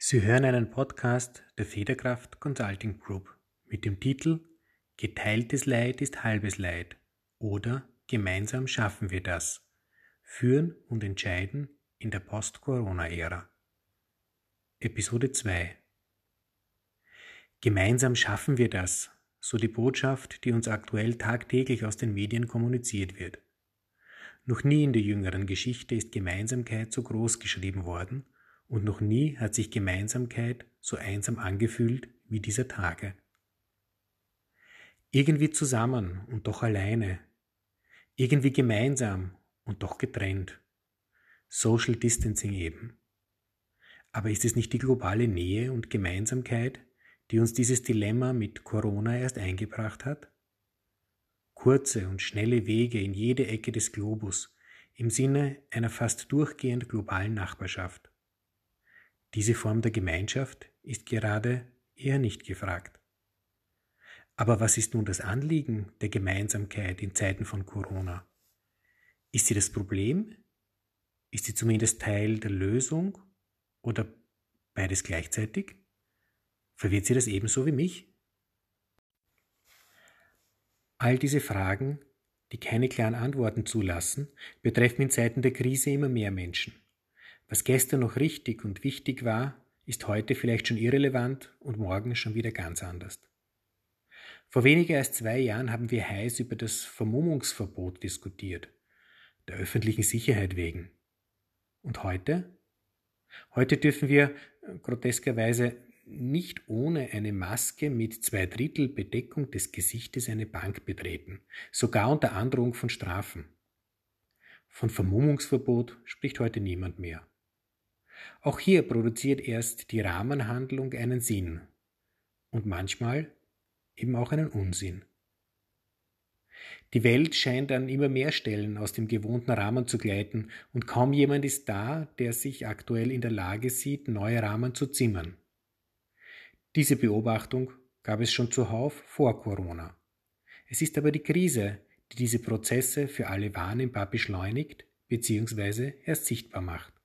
Sie hören einen Podcast der Federkraft Consulting Group mit dem Titel Geteiltes Leid ist halbes Leid oder Gemeinsam schaffen wir das. Führen und entscheiden in der Post-Corona-Ära. Episode 2 Gemeinsam schaffen wir das, so die Botschaft, die uns aktuell tagtäglich aus den Medien kommuniziert wird. Noch nie in der jüngeren Geschichte ist Gemeinsamkeit so groß geschrieben worden und noch nie hat sich Gemeinsamkeit so einsam angefühlt wie dieser Tage. Irgendwie zusammen und doch alleine. Irgendwie gemeinsam und doch getrennt. Social Distancing eben. Aber ist es nicht die globale Nähe und Gemeinsamkeit, die uns dieses Dilemma mit Corona erst eingebracht hat? Kurze und schnelle Wege in jede Ecke des Globus im Sinne einer fast durchgehend globalen Nachbarschaft. Diese Form der Gemeinschaft ist gerade eher nicht gefragt. Aber was ist nun das Anliegen der Gemeinsamkeit in Zeiten von Corona? Ist sie das Problem? Ist sie zumindest Teil der Lösung oder beides gleichzeitig? Verwirrt sie das ebenso wie mich? All diese Fragen, die keine klaren Antworten zulassen, betreffen in Zeiten der Krise immer mehr Menschen. Was gestern noch richtig und wichtig war, ist heute vielleicht schon irrelevant und morgen schon wieder ganz anders. Vor weniger als zwei Jahren haben wir heiß über das Vermummungsverbot diskutiert, der öffentlichen Sicherheit wegen. Und heute? Heute dürfen wir groteskerweise nicht ohne eine Maske mit zwei Drittel Bedeckung des Gesichtes eine Bank betreten, sogar unter Androhung von Strafen. Von Vermummungsverbot spricht heute niemand mehr. Auch hier produziert erst die Rahmenhandlung einen Sinn und manchmal eben auch einen Unsinn. Die Welt scheint an immer mehr Stellen aus dem gewohnten Rahmen zu gleiten und kaum jemand ist da, der sich aktuell in der Lage sieht, neue Rahmen zu zimmern. Diese Beobachtung gab es schon zuhauf vor Corona. Es ist aber die Krise, die diese Prozesse für alle wahrnehmbar beschleunigt bzw. erst sichtbar macht.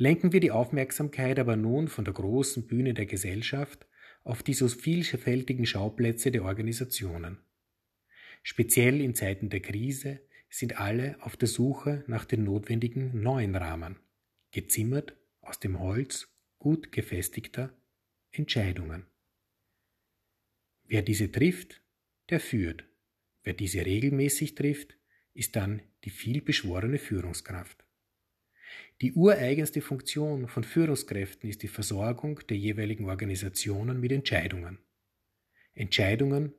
Lenken wir die Aufmerksamkeit aber nun von der großen Bühne der Gesellschaft auf die so vielfältigen Schauplätze der Organisationen. Speziell in Zeiten der Krise sind alle auf der Suche nach den notwendigen neuen Rahmen, gezimmert aus dem Holz gut gefestigter Entscheidungen. Wer diese trifft, der führt. Wer diese regelmäßig trifft, ist dann die vielbeschworene Führungskraft. Die ureigenste Funktion von Führungskräften ist die Versorgung der jeweiligen Organisationen mit Entscheidungen. Entscheidungen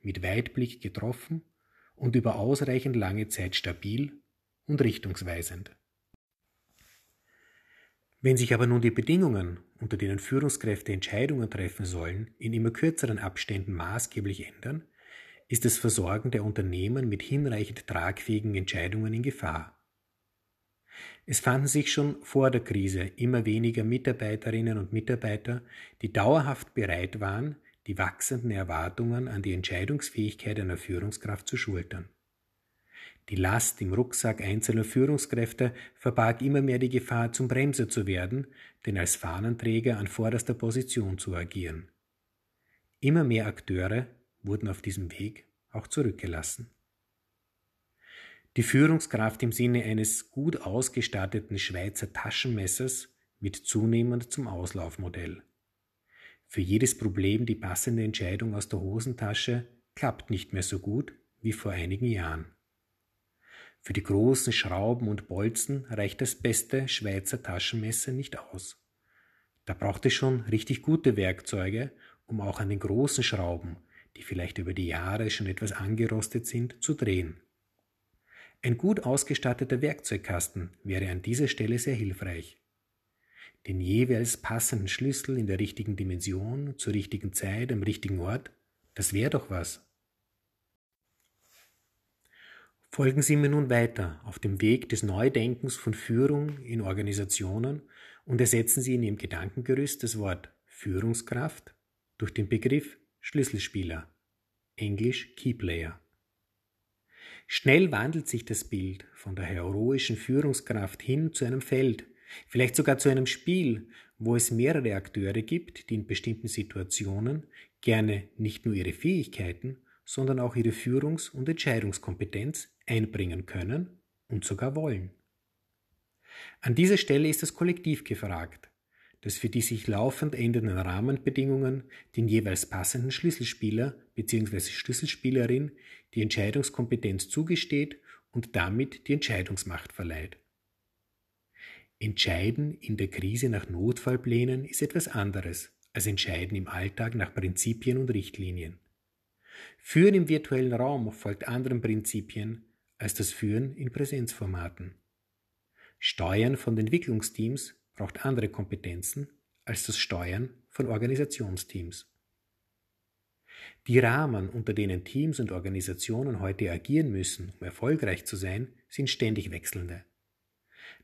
mit Weitblick getroffen und über ausreichend lange Zeit stabil und richtungsweisend. Wenn sich aber nun die Bedingungen, unter denen Führungskräfte Entscheidungen treffen sollen, in immer kürzeren Abständen maßgeblich ändern, ist das Versorgen der Unternehmen mit hinreichend tragfähigen Entscheidungen in Gefahr. Es fanden sich schon vor der Krise immer weniger Mitarbeiterinnen und Mitarbeiter, die dauerhaft bereit waren, die wachsenden Erwartungen an die Entscheidungsfähigkeit einer Führungskraft zu schultern. Die Last im Rucksack einzelner Führungskräfte verbarg immer mehr die Gefahr, zum Bremser zu werden, denn als Fahnenträger an vorderster Position zu agieren. Immer mehr Akteure wurden auf diesem Weg auch zurückgelassen. Die Führungskraft im Sinne eines gut ausgestatteten Schweizer Taschenmessers wird zunehmend zum Auslaufmodell. Für jedes Problem die passende Entscheidung aus der Hosentasche klappt nicht mehr so gut wie vor einigen Jahren. Für die großen Schrauben und Bolzen reicht das beste Schweizer Taschenmesser nicht aus. Da braucht es schon richtig gute Werkzeuge, um auch an den großen Schrauben, die vielleicht über die Jahre schon etwas angerostet sind, zu drehen. Ein gut ausgestatteter Werkzeugkasten wäre an dieser Stelle sehr hilfreich. Den jeweils passenden Schlüssel in der richtigen Dimension, zur richtigen Zeit, am richtigen Ort, das wäre doch was. Folgen Sie mir nun weiter auf dem Weg des Neudenkens von Führung in Organisationen und ersetzen Sie in Ihrem Gedankengerüst das Wort Führungskraft durch den Begriff Schlüsselspieler, englisch Keyplayer. Schnell wandelt sich das Bild von der heroischen Führungskraft hin zu einem Feld, Vielleicht sogar zu einem Spiel, wo es mehrere Akteure gibt, die in bestimmten Situationen gerne nicht nur ihre Fähigkeiten, sondern auch ihre Führungs- und Entscheidungskompetenz einbringen können und sogar wollen. An dieser Stelle ist das Kollektiv gefragt, das für die sich laufend ändernden Rahmenbedingungen den jeweils passenden Schlüsselspieler bzw. Schlüsselspielerin die Entscheidungskompetenz zugesteht und damit die Entscheidungsmacht verleiht. Entscheiden in der Krise nach Notfallplänen ist etwas anderes als Entscheiden im Alltag nach Prinzipien und Richtlinien. Führen im virtuellen Raum folgt anderen Prinzipien als das Führen in Präsenzformaten. Steuern von Entwicklungsteams braucht andere Kompetenzen als das Steuern von Organisationsteams. Die Rahmen, unter denen Teams und Organisationen heute agieren müssen, um erfolgreich zu sein, sind ständig wechselnde.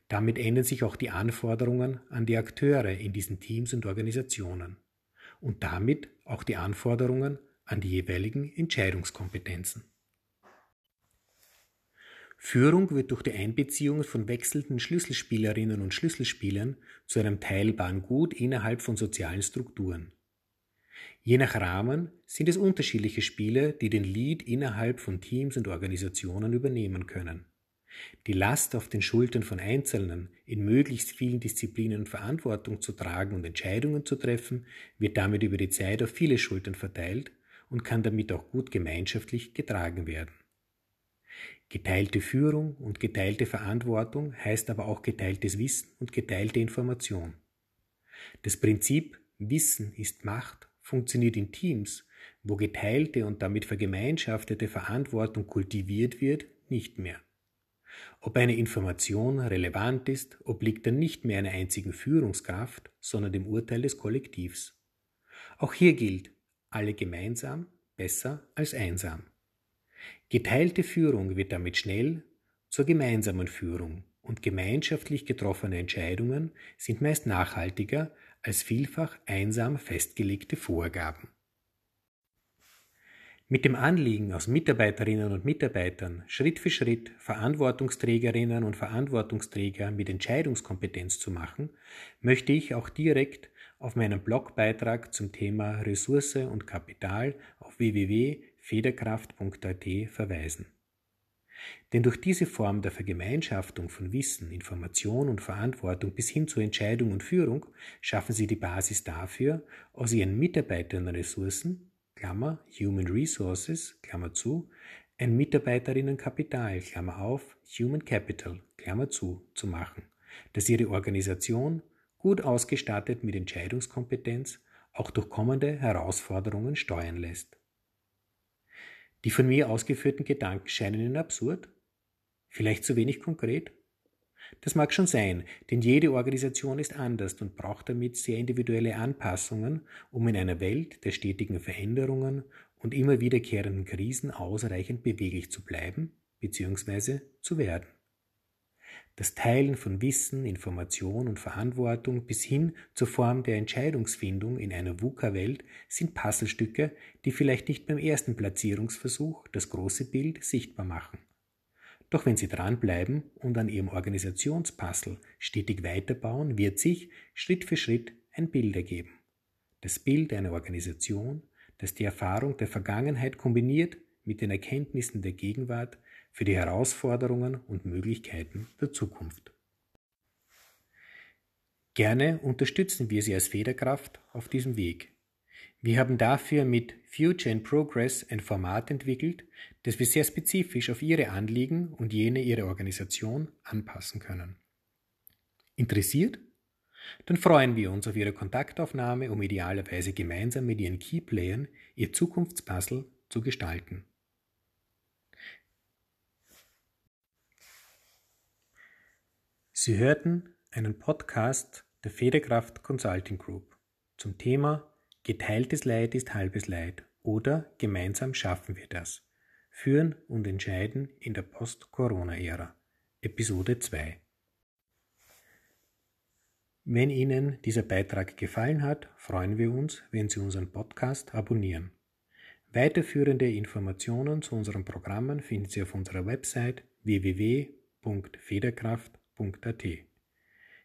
Damit ändern sich auch die Anforderungen an die Akteure in diesen Teams und Organisationen und damit auch die Anforderungen an die jeweiligen Entscheidungskompetenzen. Führung wird durch die Einbeziehung von wechselnden Schlüsselspielerinnen und Schlüsselspielern zu einem teilbaren Gut innerhalb von sozialen Strukturen. Je nach Rahmen sind es unterschiedliche Spieler, die den Lead innerhalb von Teams und Organisationen übernehmen können. Die Last auf den Schultern von Einzelnen, in möglichst vielen Disziplinen Verantwortung zu tragen und Entscheidungen zu treffen, wird damit über die Zeit auf viele Schultern verteilt und kann damit auch gut gemeinschaftlich getragen werden. Geteilte Führung und geteilte Verantwortung heißt aber auch geteiltes Wissen und geteilte Information. Das Prinzip Wissen ist Macht funktioniert in Teams, wo geteilte und damit vergemeinschaftete Verantwortung kultiviert wird, nicht mehr. Ob eine Information relevant ist, obliegt dann nicht mehr einer einzigen Führungskraft, sondern dem Urteil des Kollektivs. Auch hier gilt, alle gemeinsam besser als einsam. Geteilte Führung wird damit schnell zur gemeinsamen Führung und gemeinschaftlich getroffene Entscheidungen sind meist nachhaltiger als vielfach einsam festgelegte Vorgaben. Mit dem Anliegen, aus Mitarbeiterinnen und Mitarbeitern Schritt für Schritt Verantwortungsträgerinnen und Verantwortungsträger mit Entscheidungskompetenz zu machen, möchte ich auch direkt auf meinen Blogbeitrag zum Thema Ressource und Kapital auf www.federkraft.at verweisen. Denn durch diese Form der Vergemeinschaftung von Wissen, Information und Verantwortung bis hin zu Entscheidung und Führung schaffen sie die Basis dafür, aus ihren Mitarbeitern Ressourcen, Klammer, Human Resources, Klammer zu, ein Mitarbeiterinnenkapital, Klammer auf, Human Capital, Klammer zu, zu machen, das ihre Organisation gut ausgestattet mit Entscheidungskompetenz auch durch kommende Herausforderungen steuern lässt. Die von mir ausgeführten Gedanken scheinen Ihnen absurd? Vielleicht zu wenig konkret? Das mag schon sein, denn jede Organisation ist anders und braucht damit sehr individuelle Anpassungen, um in einer Welt der stetigen Veränderungen und immer wiederkehrenden Krisen ausreichend beweglich zu bleiben bzw. zu werden. Das Teilen von Wissen, Information und Verantwortung bis hin zur Form der Entscheidungsfindung in einer VUCA-Welt sind Puzzlestücke, die vielleicht nicht beim ersten Platzierungsversuch das große Bild sichtbar machen. Doch wenn Sie dranbleiben und an Ihrem Organisationspuzzle stetig weiterbauen, wird sich Schritt für Schritt ein Bild ergeben. Das Bild einer Organisation, das die Erfahrung der Vergangenheit kombiniert mit den Erkenntnissen der Gegenwart für die Herausforderungen und Möglichkeiten der Zukunft. Gerne unterstützen wir Sie als Federkraft auf diesem Weg. Wir haben dafür mit Future in Progress ein Format entwickelt, das wir sehr spezifisch auf Ihre Anliegen und jene Ihrer Organisation anpassen können. Interessiert? Dann freuen wir uns auf Ihre Kontaktaufnahme, um idealerweise gemeinsam mit Ihren Keyplayern Ihr Zukunftspuzzle zu gestalten. Sie hörten einen Podcast der Federkraft Consulting Group zum Thema Geteiltes Leid ist halbes Leid oder Gemeinsam schaffen wir das. Führen und entscheiden in der Post-Corona-Ära. Episode 2. Wenn Ihnen dieser Beitrag gefallen hat, freuen wir uns, wenn Sie unseren Podcast abonnieren. Weiterführende Informationen zu unseren Programmen finden Sie auf unserer Website www.federkraft.com.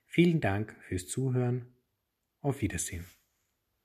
Vielen Dank fürs Zuhören. Auf Wiedersehen.